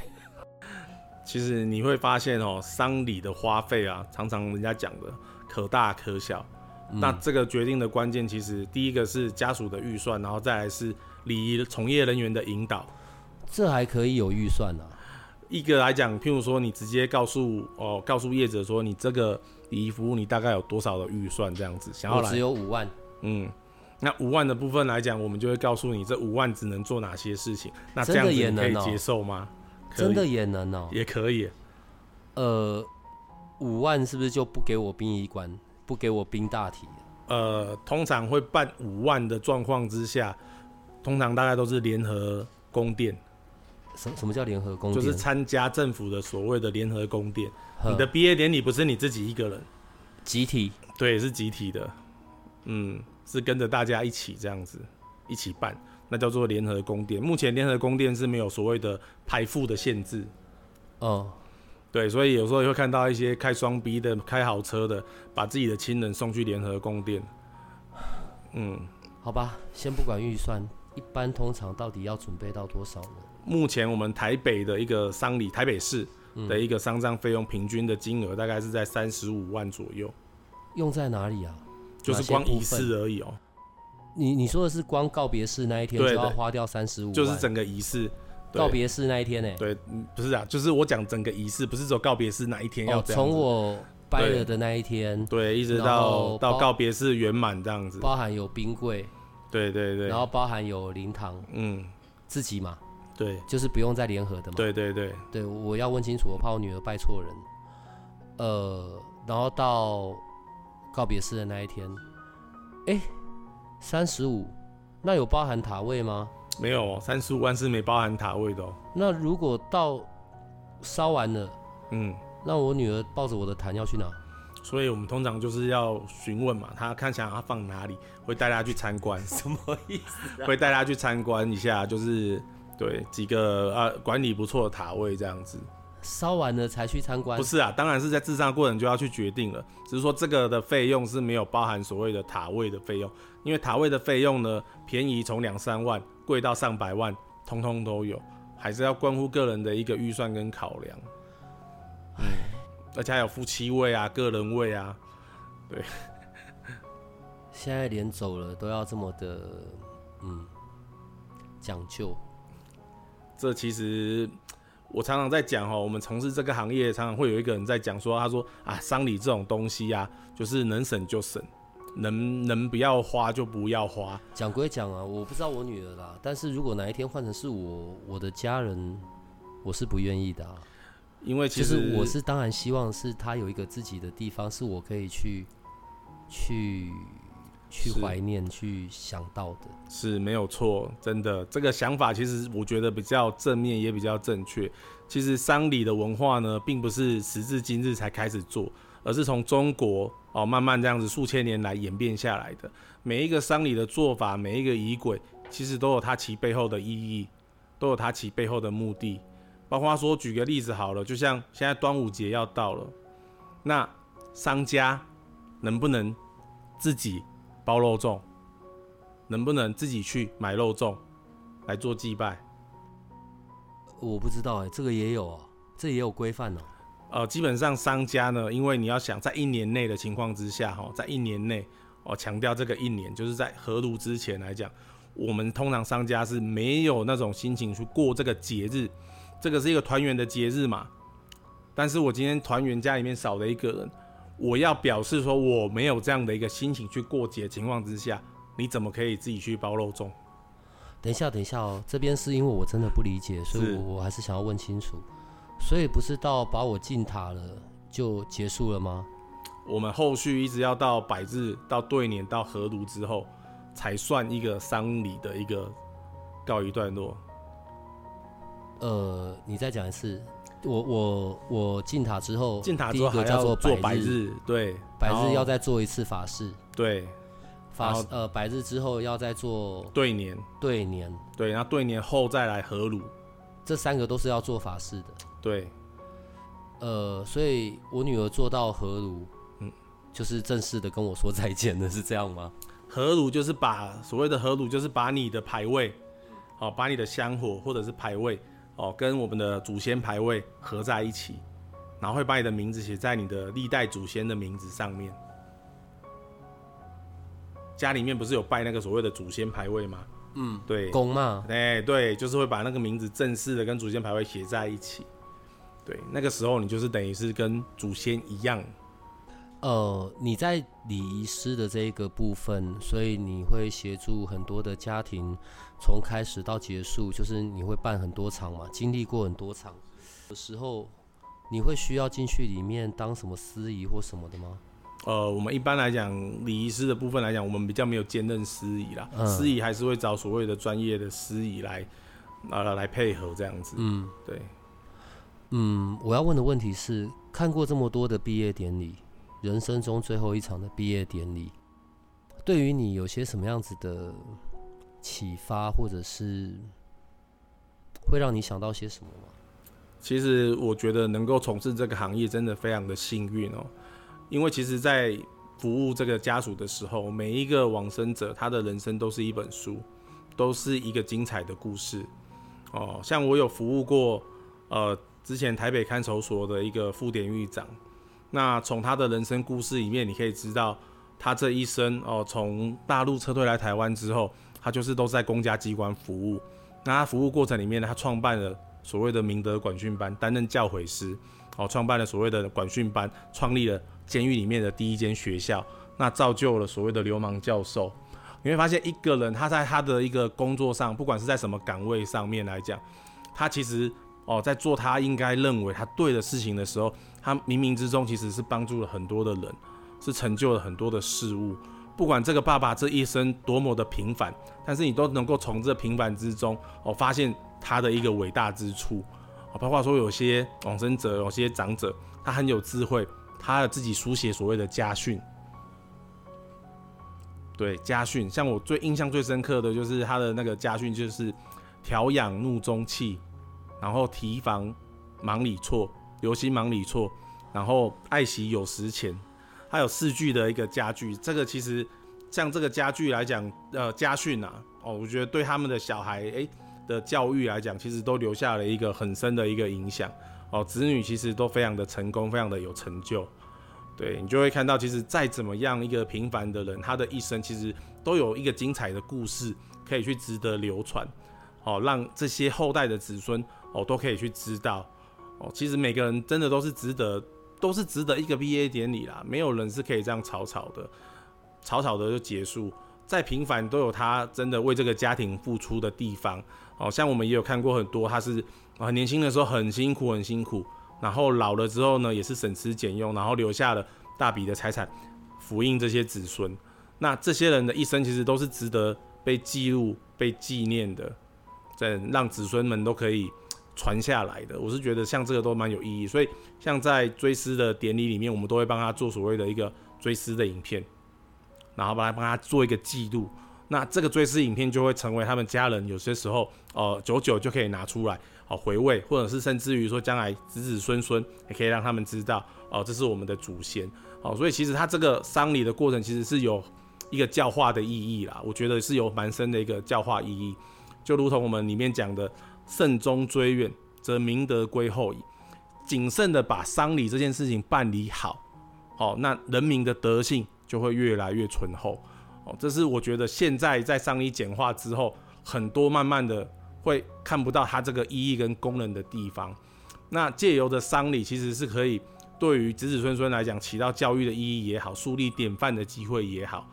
其实你会发现哦，丧礼的花费啊，常常人家讲的可大可小。那这个决定的关键，其实第一个是家属的预算，然后再来是礼仪从业人员的引导。这还可以有预算呢？一个来讲，譬如说你直接告诉哦，告诉业者说你这个礼仪服务你大概有多少的预算这样子，想要来只有五万。嗯。那五万的部分来讲，我们就会告诉你这五万只能做哪些事情。那这样子你可以接受吗？真的也能哦，也可以。呃，五万是不是就不给我殡仪馆，不给我殡大体？呃，通常会办五万的状况之下，通常大概都是联合宫殿，什什么叫联合宫殿？就是参加政府的所谓的联合宫殿。你的毕业典礼不是你自己一个人，集体对，是集体的，嗯，是跟着大家一起这样子一起办，那叫做联合宫殿。目前联合宫殿是没有所谓的排付的限制，哦，对，所以有时候也会看到一些开双 B 的、开豪车的，把自己的亲人送去联合宫殿。嗯，好吧，先不管预算，一般通常到底要准备到多少呢？目前我们台北的一个丧礼，台北市嗯的一个丧葬费用平均的金额大概是在三十五万左右，用在哪里啊？就是光仪式而已哦、你你说的是光告别式那一天就要花掉三十五，就是整个仪式。对告别式那一天呢、对，嗯不是啊，就是我讲整个仪式，不是说告别式哪一天要。从我掰了的那一天，对，一直到到告别式圆满这样子。包含有冰柜，对对对然，后包含有灵堂，嗯，自己嘛，对就是不用再联合的嘛。对对对，对，我要问清楚，我怕我女儿拜错人。呃，然后到告别式的那一天，哎，三十五，那有包含塔位吗？没有三十五万是没包含塔位的哦。那如果到烧完了，嗯，那我女儿抱着我的坛要去哪？所以我们通常就是要询问嘛，她看想要放哪里，会带她去参观，什么意思？会带她去参观一下，就是对几个啊管理不错的塔位这样子。烧完了才去参观不？是啊，当然是在智商过程就要去决定了，只是说这个的费用是没有包含所谓的塔位的费用，因为塔位的费用呢，便宜从两三万，贵到上百万，通通都有，还是要关乎个人的一个预算跟考量。嗯，而且还有夫妻位啊、个人位啊，对 现在连走了都要这么的，嗯，讲究。这其实我常常在讲哦，我们从事这个行业，常常会有一个人在讲说，他说啊，丧礼这种东西啊，就是能省就省，能能不要花就不要花。讲归讲啊，我不知道我女儿啦，但是如果哪一天换成是我，我的家人，我是不愿意的啊。因为其就实是我是当然希望是她有一个自己的地方，是我可以去去去怀念、去想到的。是没有错，真的这个想法其实我觉得比较正面，也比较正确。其实丧礼的文化呢，并不是时至今日才开始做，而是从中国哦慢慢这样子数千年来演变下来的。每一个丧礼的做法，每一个仪轨，其实都有它其背后的意义，都有它其背后的目的。包括说，举个例子好了，就像现在端午节要到了，那商家能不能自己包肉粽？能不能自己去买肉粽来做祭拜？我不知道哎、这个也有啊，这也有规范哦。呃，基本上商家呢，因为你要想在一年内的情况之下，哈，在一年内，哦，强调这个一年，就是在合炉之前来讲，我们通常商家是没有那种心情去过这个节日，这个是一个团圆的节日嘛。但是我今天团圆家里面少了一个人，我要表示说我没有这样的一个心情去过节情况之下，你怎么可以自己去包肉粽？等一下，等一下哦，这边是因为我真的不理解，所以我我还是想要问清楚。所以不是到把我进塔了就结束了吗？我们后续一直要到百日、到对年、到合炉之后，才算一个丧礼的一个告一段落。呃，你再讲一次。我我我进塔之后，进塔之后还要做做百百日，对，百日要再做一次法事，对法呃百日之后要再做对年，对年，对，然后对年后再来合炉，这三个都是要做法事的。对，呃，所以我女儿做到合炉，嗯就是正式的跟我说再见了，是这样吗？合炉就是把所谓的合炉，就是把你的牌位，哦，把你的香火或者是牌位，哦，跟我们的祖先牌位合在一起，然后会把你的名字写在你的历代祖先的名字上面。家里面不是有拜那个所谓的祖先牌位吗？嗯，对，公嘛，哎、对，就是会把那个名字正式的跟祖先牌位写在一起。对，那个时候你就是等于是跟祖先一样。呃，你在礼仪师的这一个部分，所以你会协助很多的家庭，从开始到结束，就是你会办很多场嘛，经历过很多场的时候，你会需要进去里面当什么司仪或什么的吗？呃，我们一般来讲，礼仪师的部分来讲，我们比较没有兼任司仪啦，嗯司仪还是会找所谓的专业的司仪来，呃，来配合这样子。嗯对，嗯，我要问的问题是：看过这么多的毕业典礼，人生中最后一场的毕业典礼，对于你有些什么样子的启发，或者是会让你想到些什么吗？其实我觉得能够从事这个行业真的非常的幸运哦，因为其实，在服务这个家属的时候，每一个往生者他的人生都是一本书，都是一个精彩的故事哦。像我有服务过，呃，之前台北看守所的一个副典狱长，那从他的人生故事里面，你可以知道他这一生哦，从大陆撤退来台湾之后，他就是都在公家机关服务。那他服务过程里面呢，他创办了所谓的明德管训班，担任教诲师，哦，创办了所谓的管训班，创立了监狱里面的第一间学校，那造就了所谓的流氓教授。你会发现，一个人他在他的一个工作上，不管是在什么岗位上面来讲，他其实哦，在做他应该认为他对的事情的时候，他冥冥之中其实是帮助了很多的人，是成就了很多的事物。不管这个爸爸这一生多么的平凡，但是你都能够从这平凡之中哦，发现他的一个伟大之处。哦，包括说有些往生者，有些长者，他很有智慧，他自己书写所谓的家训。对家训，像我最印象最深刻的就是他的那个家训，就是调养怒中气，然后提防忙里错，留心忙里错，然后爱惜有时钱。还有四句的一个家具，这个其实像这个家具来讲，呃，家训啊，哦，我觉得对他们的小孩诶的教育来讲，其实都留下了一个很深的一个影响。哦，子女其实都非常的成功，非常的有成就。对你就会看到，其实再怎么样一个平凡的人，他的一生其实都有一个精彩的故事可以去值得流传。哦，让这些后代的子孙哦都可以去知道。哦，其实每个人真的都是值得。都是值得一个毕业典礼啦，没有人是可以这样草草的、草草的就结束。再平凡都有他真的为这个家庭付出的地方。哦，像我们也有看过很多，他是很年轻的时候很辛苦、很辛苦，然后老了之后呢，也是省吃俭用，然后留下了大笔的财产，福荫这些子孙。那这些人的一生其实都是值得被记录、被纪念的，在让子孙们都可以。传下来的，我是觉得像这个都蛮有意义，所以像在追思的典礼里面，我们都会帮他做所谓的一个追思的影片，然后帮他帮他做一个记录。那这个追思影片就会成为他们家人有些时候，呃，久久就可以拿出来，好回味，或者是甚至于说将来子子孙孙也可以让他们知道，哦，这是我们的祖先，好，所以其实他这个丧礼的过程其实是有一个教化的意义啦，我觉得是有蛮深的一个教化意义，就如同我们里面讲的。慎终追远，则明德归后矣。谨慎的把丧礼这件事情办理好，好，那人民的德性就会越来越醇厚。哦，这是我觉得现在在丧礼简化之后，很多慢慢的会看不到它这个意义跟功能的地方。那借由的丧礼，其实是可以对于子子孙孙来讲，起到教育的意义也好，树立典范的机会也好，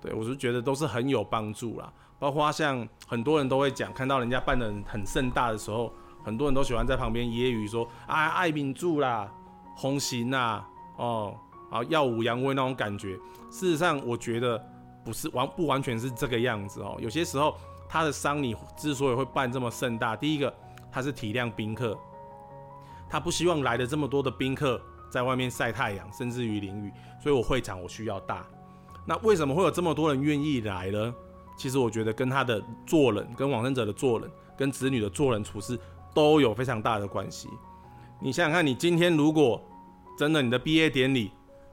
对我是觉得都是很有帮助啦。包括像很多人都会讲，看到人家办的很盛大的时候，很多人都喜欢在旁边揶揄说：“啊，爱民助啦，红行啦，哦，啊，耀武扬威那种感觉。”事实上，我觉得不是完不完全是这个样子哦。有些时候，他的丧礼之所以会办这么盛大，第一个他是体谅宾客，他不希望来的这么多的宾客在外面晒太阳，甚至于淋雨，所以我会场我需要大。那为什么会有这么多人愿意来呢？其实我觉得跟他的做人、跟往生者的做人、跟子女的做人处事都有非常大的关系。你想想看，你今天如果真的你的毕业典礼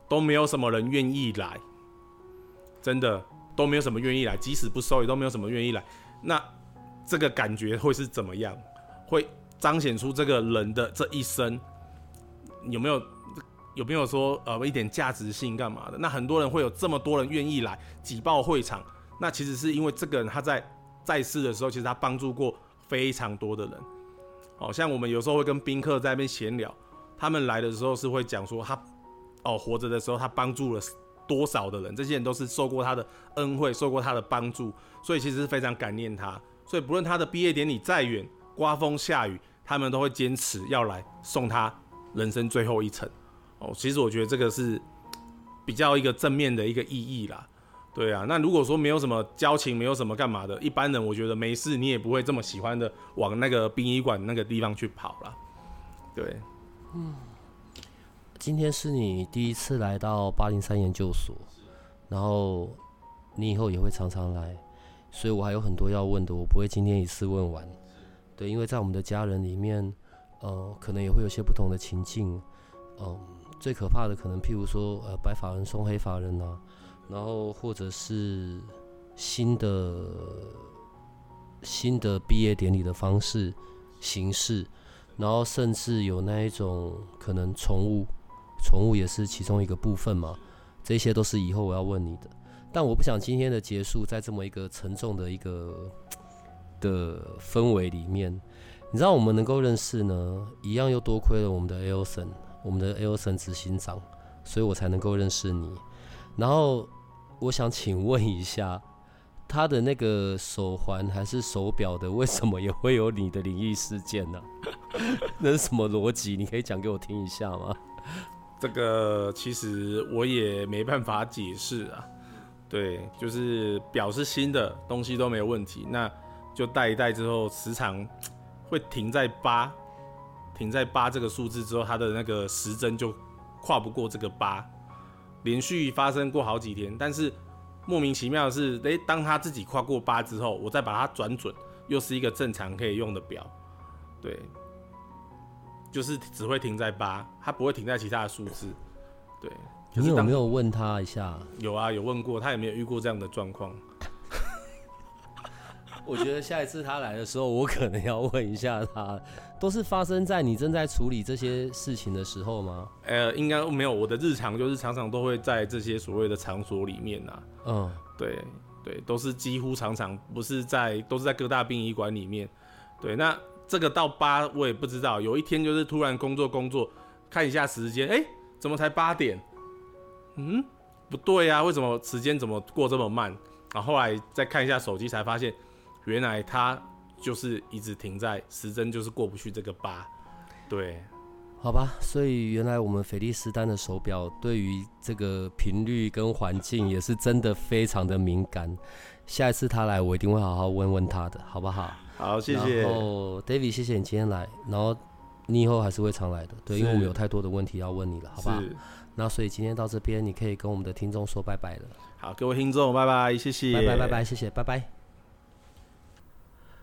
都没有什么人愿意来，真的都没有什么愿意来，即使不收也都没有什么愿意来，那这个感觉会是怎么样？会彰显出这个人的这一生有没有有没有说呃一点价值性干嘛的？那很多人会有这么多人愿意来挤爆会场。那其实是因为这个人他在在世的时候，其实他帮助过非常多的人。哦，像我们有时候会跟宾客在那边闲聊，他们来的时候是会讲说他哦活着的时候他帮助了多少的人，这些人都是受过他的恩惠，受过他的帮助，所以其实是非常感念他。所以不论他的毕业典礼再远，刮风下雨，他们都会坚持要来送他人生最后一程。哦，其实我觉得这个是比较一个正面的一个意义啦。对啊，那如果说没有什么交情，没有什么干嘛的，一般人我觉得没事，你也不会这么喜欢的往那个殡仪馆那个地方去跑了。对，嗯，今天是你第一次来到八零三研究所，然后你以后也会常常来，所以我还有很多要问的，我不会今天一次问完。对，因为在我们的家人里面，呃，可能也会有些不同的情境，嗯，最可怕的可能譬如说，呃，白发人送黑发人呐。然后，或者是新的新的毕业典礼的方式形式，然后甚至有那一种可能宠物，宠物也是其中一个部分嘛。这些都是以后我要问你的，但我不想今天的结束在这么一个沉重的一个的氛围里面。你知道我们能够认识呢，一样又多亏了我们的 e l s o n 我们的 e l s o n 执行长，所以我才能够认识你，然后。我想请问一下，他的那个手环还是手表的，为什么也会有你的灵异事件呢？那是什么逻辑？你可以讲给我听一下吗？这个其实我也没办法解释啊。对，就是表是新的东西都没有问题，那就戴一戴之后，时常会停在八，停在八这个数字之后，它的那个时针就跨不过这个八。连续发生过好几天，但是莫名其妙的是，诶，当他自己跨过八之后，我再把它转准，又是一个正常可以用的表，对，就是只会停在八，它不会停在其他的数字，对。你有没有问他一下？有啊，有问过，他也没有遇过这样的状况。我觉得下一次他来的时候，我可能要问一下他，都是发生在你正在处理这些事情的时候吗？呃，应该没有。我的日常就是常常都会在这些所谓的场所里面呐。嗯，对对，都是几乎常常不是在，都是在各大殡仪馆里面。对，那这个到八我也不知道。有一天就是突然工作工作，看一下时间，哎，怎么才八点？嗯，不对呀，为什么时间怎么过这么慢？然后后来再看一下手机，才发现。原来他就是一直停在时针，就是过不去这个八，对，好吧，所以原来我们菲利斯丹的手表对于这个频率跟环境也是真的非常的敏感。下一次他来，我一定会好好问问他的，好不好？好，谢谢。然后，David，谢谢你今天来，然后你以后还是会常来的，对，因为我们有太多的问题要问你了，好吧？那所以今天到这边，你可以跟我们的听众说拜拜了。好，各位听众，拜拜，谢谢，拜拜，拜拜，谢谢，拜拜。